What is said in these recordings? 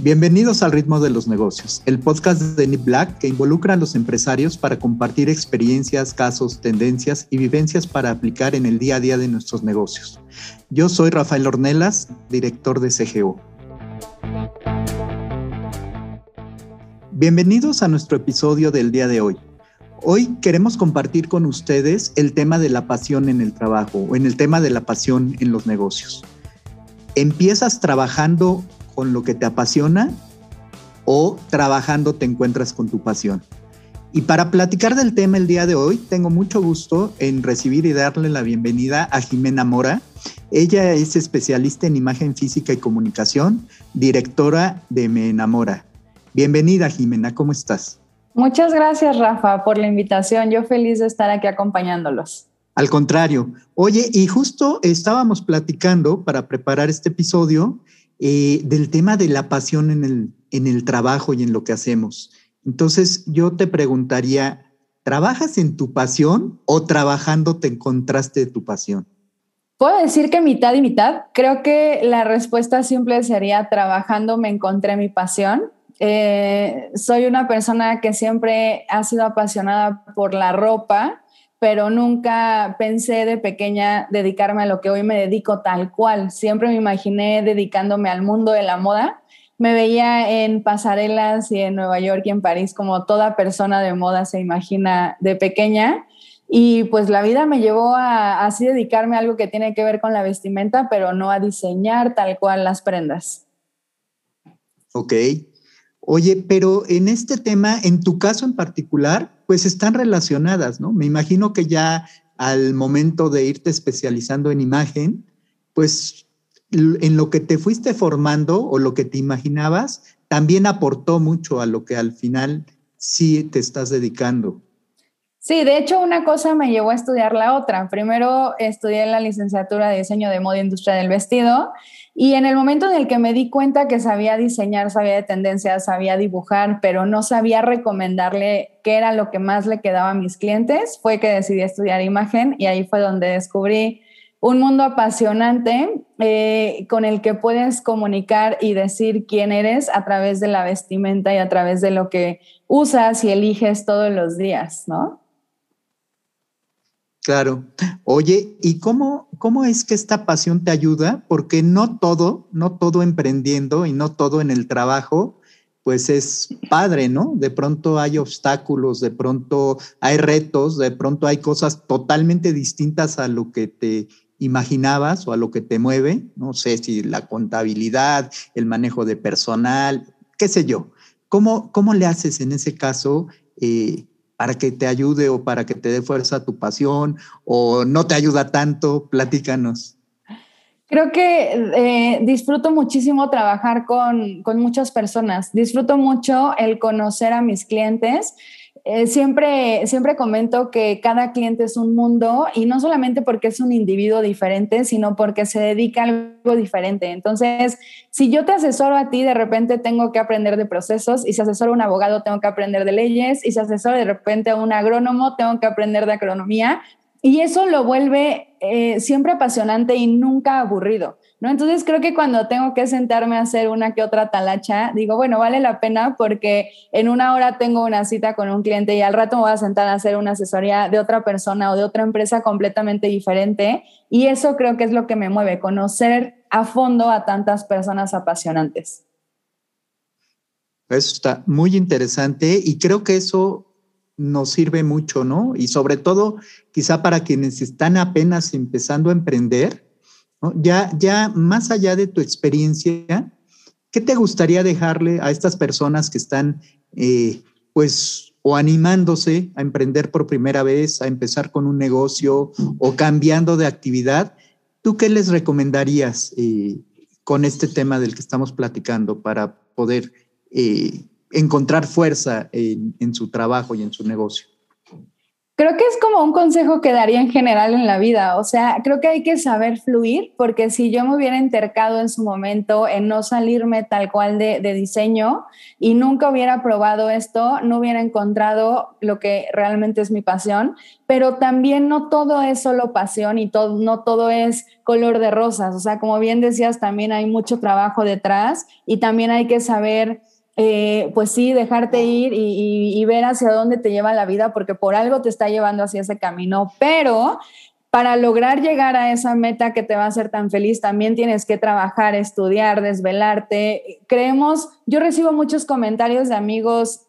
Bienvenidos al Ritmo de los Negocios, el podcast de Nip Black que involucra a los empresarios para compartir experiencias, casos, tendencias y vivencias para aplicar en el día a día de nuestros negocios. Yo soy Rafael Ornelas, director de CGO. Bienvenidos a nuestro episodio del día de hoy. Hoy queremos compartir con ustedes el tema de la pasión en el trabajo o en el tema de la pasión en los negocios. ¿Empiezas trabajando con lo que te apasiona o trabajando te encuentras con tu pasión. Y para platicar del tema el día de hoy, tengo mucho gusto en recibir y darle la bienvenida a Jimena Mora. Ella es especialista en imagen física y comunicación, directora de Me Enamora. Bienvenida, Jimena, ¿cómo estás? Muchas gracias, Rafa, por la invitación. Yo feliz de estar aquí acompañándolos. Al contrario. Oye, y justo estábamos platicando para preparar este episodio eh, del tema de la pasión en el, en el trabajo y en lo que hacemos. Entonces, yo te preguntaría, ¿trabajas en tu pasión o trabajando te encontraste tu pasión? Puedo decir que mitad y mitad. Creo que la respuesta simple sería trabajando me encontré mi pasión. Eh, soy una persona que siempre ha sido apasionada por la ropa pero nunca pensé de pequeña dedicarme a lo que hoy me dedico tal cual. Siempre me imaginé dedicándome al mundo de la moda. Me veía en pasarelas y en Nueva York y en París como toda persona de moda se imagina de pequeña. Y pues la vida me llevó a así dedicarme a algo que tiene que ver con la vestimenta, pero no a diseñar tal cual las prendas. Ok. Oye, pero en este tema, en tu caso en particular, pues están relacionadas, ¿no? Me imagino que ya al momento de irte especializando en imagen, pues en lo que te fuiste formando o lo que te imaginabas, también aportó mucho a lo que al final sí te estás dedicando. Sí, de hecho una cosa me llevó a estudiar la otra. Primero estudié la licenciatura de diseño de moda e industria del vestido y en el momento en el que me di cuenta que sabía diseñar, sabía de tendencias, sabía dibujar, pero no sabía recomendarle qué era lo que más le quedaba a mis clientes, fue que decidí estudiar imagen y ahí fue donde descubrí un mundo apasionante eh, con el que puedes comunicar y decir quién eres a través de la vestimenta y a través de lo que usas y eliges todos los días, ¿no? Claro. Oye, ¿y cómo, cómo es que esta pasión te ayuda? Porque no todo, no todo emprendiendo y no todo en el trabajo, pues es padre, ¿no? De pronto hay obstáculos, de pronto hay retos, de pronto hay cosas totalmente distintas a lo que te imaginabas o a lo que te mueve, no sé si la contabilidad, el manejo de personal, qué sé yo. ¿Cómo, cómo le haces en ese caso? Eh, para que te ayude o para que te dé fuerza tu pasión o no te ayuda tanto? Platícanos. Creo que eh, disfruto muchísimo trabajar con, con muchas personas. Disfruto mucho el conocer a mis clientes eh, siempre, siempre comento que cada cliente es un mundo y no solamente porque es un individuo diferente, sino porque se dedica a algo diferente. Entonces, si yo te asesoro a ti, de repente tengo que aprender de procesos y si asesoro a un abogado, tengo que aprender de leyes y si asesoro de repente a un agrónomo, tengo que aprender de agronomía. Y eso lo vuelve eh, siempre apasionante y nunca aburrido. ¿no? Entonces creo que cuando tengo que sentarme a hacer una que otra talacha, digo, bueno, vale la pena porque en una hora tengo una cita con un cliente y al rato me voy a sentar a hacer una asesoría de otra persona o de otra empresa completamente diferente. Y eso creo que es lo que me mueve, conocer a fondo a tantas personas apasionantes. Eso está muy interesante y creo que eso nos sirve mucho, ¿no? Y sobre todo, quizá para quienes están apenas empezando a emprender, ya, ya más allá de tu experiencia, ¿qué te gustaría dejarle a estas personas que están, eh, pues, o animándose a emprender por primera vez, a empezar con un negocio o cambiando de actividad? ¿Tú qué les recomendarías eh, con este tema del que estamos platicando para poder eh, encontrar fuerza en, en su trabajo y en su negocio? Creo que es como un consejo que daría en general en la vida, o sea, creo que hay que saber fluir, porque si yo me hubiera entercado en su momento en no salirme tal cual de, diseño y nunca hubiera probado esto, no hubiera encontrado lo que realmente es mi pasión, pero también no todo es solo pasión y todo, no todo es color de rosas, o sea, como bien decías, también hay mucho trabajo detrás y también hay que saber eh, pues sí, dejarte ir y, ver hacia dónde te lleva la vida, porque por algo te está llevando hacia ese camino, pero para lograr llegar a esa meta que te va a hacer tan feliz, también tienes que trabajar, estudiar, desvelarte. Creemos, yo recibo muchos comentarios de amigos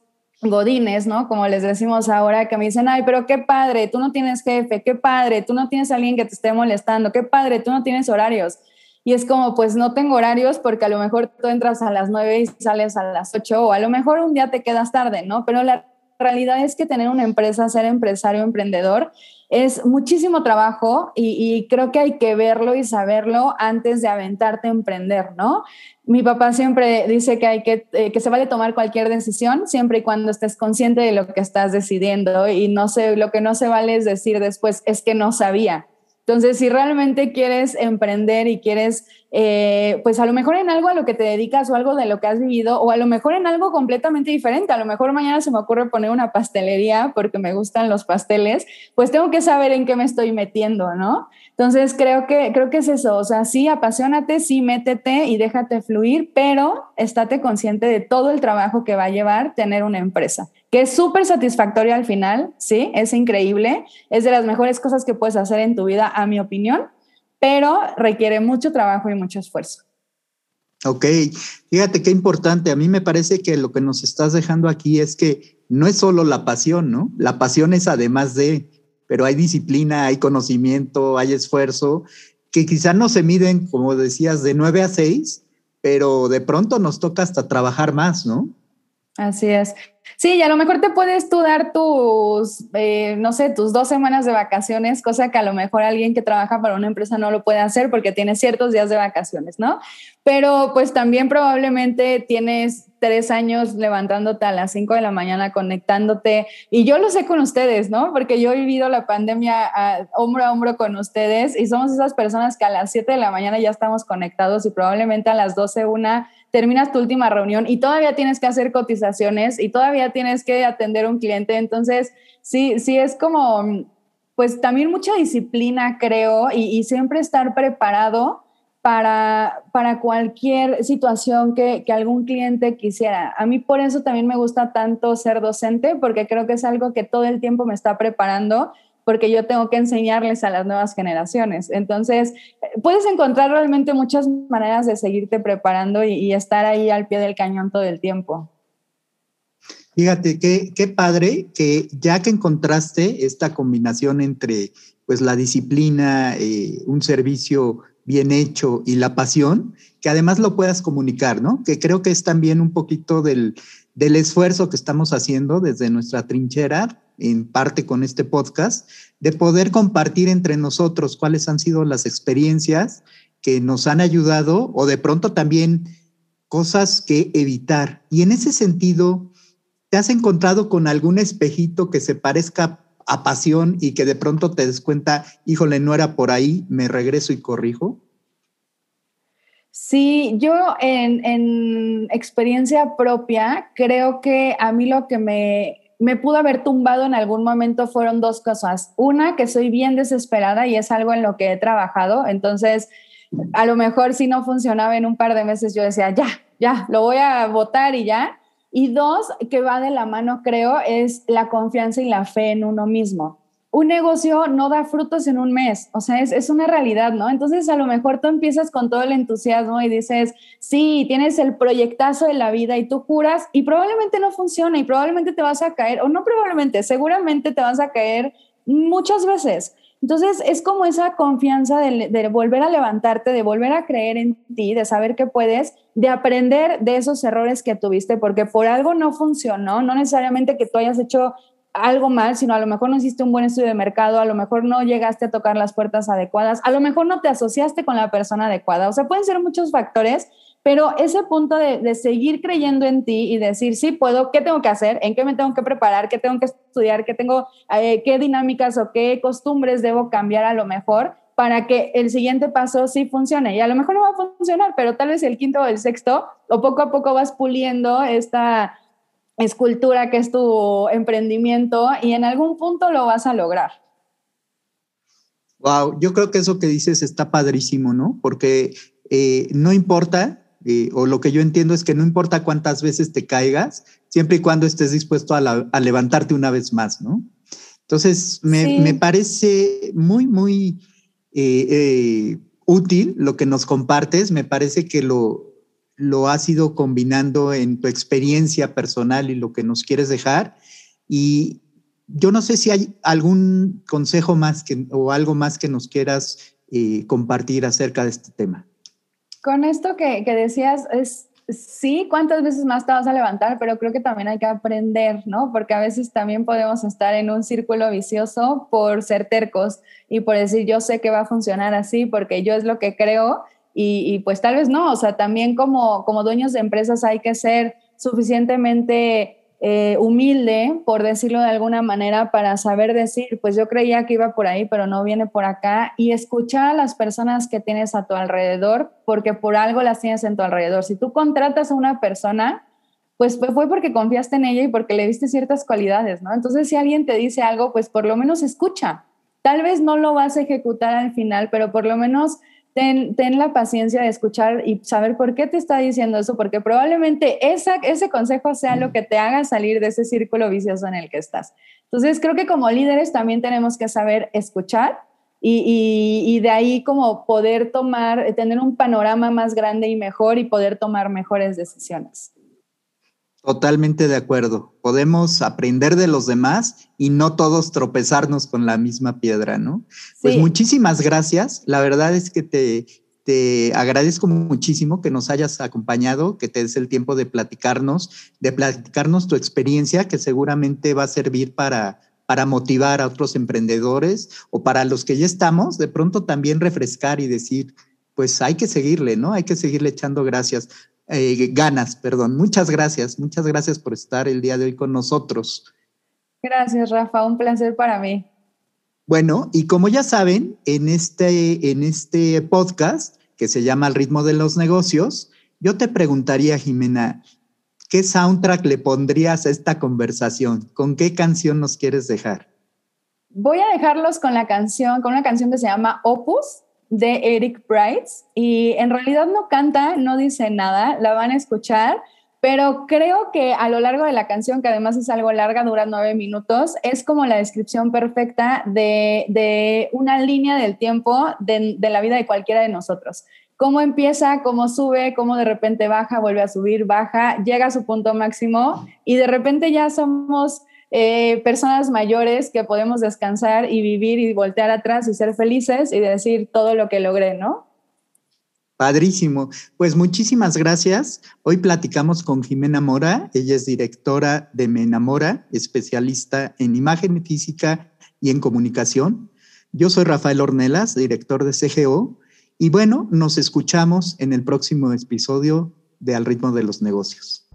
godines, ¿no? Como les decimos ahora, que me dicen, ay, pero qué padre, tú no tienes jefe, qué padre, tú no tienes alguien que te esté molestando, qué padre, tú no tienes horarios. Y es como, pues no tengo horarios porque a lo mejor tú entras a las 9 y sales a las 8 o a lo mejor un día te quedas tarde, ¿no? Pero la realidad es que tener una empresa, ser empresario, emprendedor, es muchísimo trabajo y, creo que hay que verlo y saberlo antes de aventarte a emprender, ¿no? Mi papá siempre dice que hay que, eh, que se vale tomar cualquier decisión siempre y cuando estés consciente de lo que estás decidiendo y no sé, lo que no se vale es decir después es que no sabía. Entonces, si realmente quieres emprender y quieres, eh, pues a lo mejor en algo a lo que te dedicas o algo de lo que has vivido, o a lo mejor en algo completamente diferente, a lo mejor mañana se me ocurre poner una pastelería porque me gustan los pasteles, pues tengo que saber en qué me estoy metiendo, ¿no? Entonces, creo que, creo que es eso, o sea, sí, apasionate, sí, métete y déjate fluir, pero estate consciente de todo el trabajo que va a llevar tener una empresa que es súper satisfactorio al final, sí, es increíble, es de las mejores cosas que puedes hacer en tu vida, a mi opinión, pero requiere mucho trabajo y mucho esfuerzo. Ok, fíjate qué importante. A mí me parece que lo que nos estás dejando aquí es que no es solo la pasión, ¿no? La pasión es además de, pero hay disciplina, hay conocimiento, hay esfuerzo, que quizá no se miden, como decías, de 9 a 6, pero de pronto nos toca hasta trabajar más, ¿no? Así es. Sí, y a lo mejor te puedes tú dar tus, eh, no sé, tus dos semanas de vacaciones, cosa que a lo mejor alguien que trabaja para una empresa no lo puede hacer porque tiene ciertos días de vacaciones, ¿no? Pero pues también probablemente tienes tres años levantándote a las cinco de la mañana, conectándote, y yo lo sé con ustedes, ¿no? Porque yo he vivido la pandemia hombro a hombro con ustedes y somos esas personas que a las siete de la mañana ya estamos conectados y probablemente a las doce una terminas tu última reunión y todavía tienes que hacer cotizaciones y todavía tienes que atender a un cliente. Entonces, sí, sí es como, pues también mucha disciplina, creo, y, siempre estar preparado para, para cualquier situación que, que, algún cliente quisiera. A mí por eso también me gusta tanto ser docente, porque creo que es algo que todo el tiempo me está preparando porque yo tengo que enseñarles a las nuevas generaciones. Entonces, puedes encontrar realmente muchas maneras de seguirte preparando y, estar ahí al pie del cañón todo el tiempo. Fíjate, qué, qué padre que ya que encontraste esta combinación entre pues la disciplina, eh, un servicio bien hecho y la pasión, que además lo puedas comunicar, ¿no? Que creo que es también un poquito del, del esfuerzo que estamos haciendo desde nuestra trinchera en parte con este podcast, de poder compartir entre nosotros cuáles han sido las experiencias que nos han ayudado o de pronto también cosas que evitar. Y en ese sentido, ¿te has encontrado con algún espejito que se parezca a pasión y que de pronto te des cuenta, híjole, no era por ahí, me regreso y corrijo? Sí, yo en, en experiencia propia creo que a mí lo que me me pudo haber tumbado en algún momento fueron dos cosas. Una, que soy bien desesperada y es algo en lo que he trabajado. Entonces, a lo mejor si no funcionaba en un par de meses, yo decía, ya, ya, lo voy a votar y ya. Y dos, que va de la mano, creo, es la confianza y la fe en uno mismo un negocio no da frutos en un mes, o sea, es, una realidad, ¿no? Entonces a lo mejor tú empiezas con todo el entusiasmo y dices, sí, tienes el proyectazo de la vida y tú juras y probablemente no funciona y probablemente te vas a caer, o no probablemente, seguramente te vas a caer muchas veces. Entonces es como esa confianza de, de, volver a levantarte, de volver a creer en ti, de saber que puedes, de aprender de esos errores que tuviste, porque por algo no funcionó, no necesariamente que tú hayas hecho algo mal, sino a lo mejor no hiciste un buen estudio de mercado, a lo mejor no llegaste a tocar las puertas adecuadas, a lo mejor no te asociaste con la persona adecuada. O sea, pueden ser muchos factores, pero ese punto de, seguir creyendo en ti y decir, sí, puedo, ¿qué tengo que hacer? ¿En qué me tengo que preparar? ¿Qué tengo que estudiar? ¿Qué tengo, eh, qué dinámicas o qué costumbres debo cambiar a lo mejor? para que el siguiente paso sí funcione. Y a lo mejor no va a funcionar, pero tal vez el quinto o el sexto, o poco a poco vas puliendo esta escultura que es tu emprendimiento y en algún punto lo vas a lograr. Wow, yo creo que eso que dices está padrísimo, ¿no? Porque eh, no importa, eh, o lo que yo entiendo es que no importa cuántas veces te caigas, siempre y cuando estés dispuesto a, levantarte una vez más, ¿no? Entonces, me, me parece muy, muy eh, útil lo que nos compartes, me parece que lo, lo has ido combinando en tu experiencia personal y lo que nos quieres dejar. Y yo no sé si hay algún consejo más que, o algo más que nos quieras eh, compartir acerca de este tema. Con esto que, que, decías, es sí, cuántas veces más te vas a levantar, pero creo que también hay que aprender, ¿no? Porque a veces también podemos estar en un círculo vicioso por ser tercos y por decir, yo sé que va a funcionar así porque yo es lo que creo y, pues tal vez no, o sea, también como, como dueños de empresas hay que ser suficientemente eh, humilde, por decirlo de alguna manera, para saber decir, pues yo creía que iba por ahí, pero no viene por acá, y escuchar a las personas que tienes a tu alrededor, porque por algo las tienes en tu alrededor. Si tú contratas a una persona, pues fue porque confiaste en ella y porque le diste ciertas cualidades, ¿no? Entonces, si alguien te dice algo, pues por lo menos escucha. Tal vez no lo vas a ejecutar al final, pero por lo menos ten, la paciencia de escuchar y saber por qué te está diciendo eso, porque probablemente esa, ese consejo sea lo que te haga salir de ese círculo vicioso en el que estás. Entonces, creo que como líderes también tenemos que saber escuchar y, y, de ahí como poder tomar, tener un panorama más grande y mejor y poder tomar mejores decisiones. Totalmente de acuerdo. Podemos aprender de los demás y no todos tropezarnos con la misma piedra, ¿no? Pues muchísimas gracias. La verdad es que te, te agradezco muchísimo que nos hayas acompañado, que te des el tiempo de platicarnos, de platicarnos tu experiencia, que seguramente va a servir para, para motivar a otros emprendedores o para los que ya estamos, de pronto también refrescar y decir, pues hay que seguirle, ¿no? Hay que seguirle echando gracias. Eh, ganas, perdón. Muchas gracias, muchas gracias por estar el día de hoy con nosotros. Gracias, Rafa, un placer para mí. Bueno, y como ya saben, en este, en este podcast que se llama El ritmo de los negocios, yo te preguntaría, Jimena, ¿qué soundtrack le pondrías a esta conversación? ¿Con qué canción nos quieres dejar? Voy a dejarlos con la canción, con una canción que se llama Opus de Eric Brights y en realidad no canta, no dice nada, la van a escuchar, pero creo que a lo largo de la canción, que además es algo larga, dura nueve minutos, es como la descripción perfecta de, una línea del tiempo de, de la vida de cualquiera de nosotros. Cómo empieza, cómo sube, cómo de repente baja, vuelve a subir, baja, llega a su punto máximo y de repente ya somos eh, personas mayores que podemos descansar y vivir y voltear atrás y ser felices y decir todo lo que logré, ¿no? Padrísimo. Pues muchísimas gracias. Hoy platicamos con Jimena Mora. Ella es directora de Me Enamora, especialista en imagen física y en comunicación. Yo soy Rafael Ornelas, director de CGO. Y bueno, nos escuchamos en el próximo episodio de Al ritmo de los negocios.